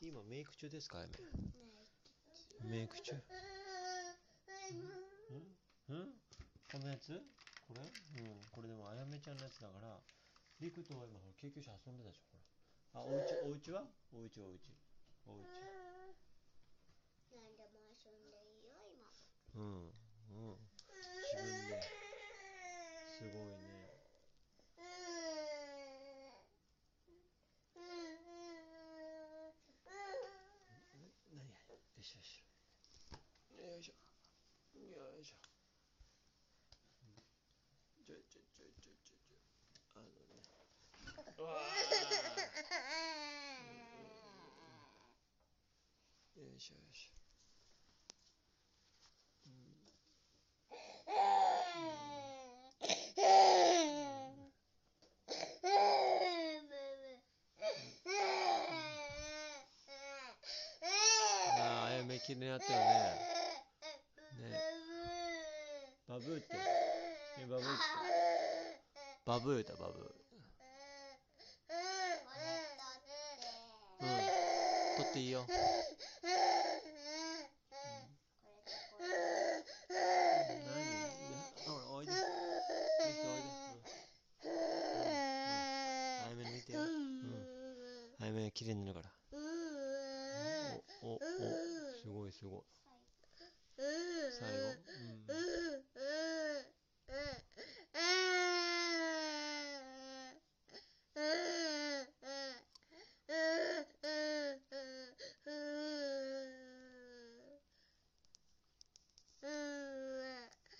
今メイク中ですかあやめ。メイク中？ん？ん？このやつ？これ？うん。これでもあやめちゃんのやつだからリクとは今ほら救急車遊んでたでしょほら。あおうちおうちは？おうちおうちおうち何でも遊んでいいよ今うんうん自分ですごいね何やよしよしよいしょよいしょちょいちょいちょいちょいちょいちょいあのねうわーよいしょよいしょあああやめきれいになったよね。ね。バブーって。えバブーって。バブーだバブー。うん。取っていいよ。何？ほらおいきれいになるからおおおすごい。最後。うん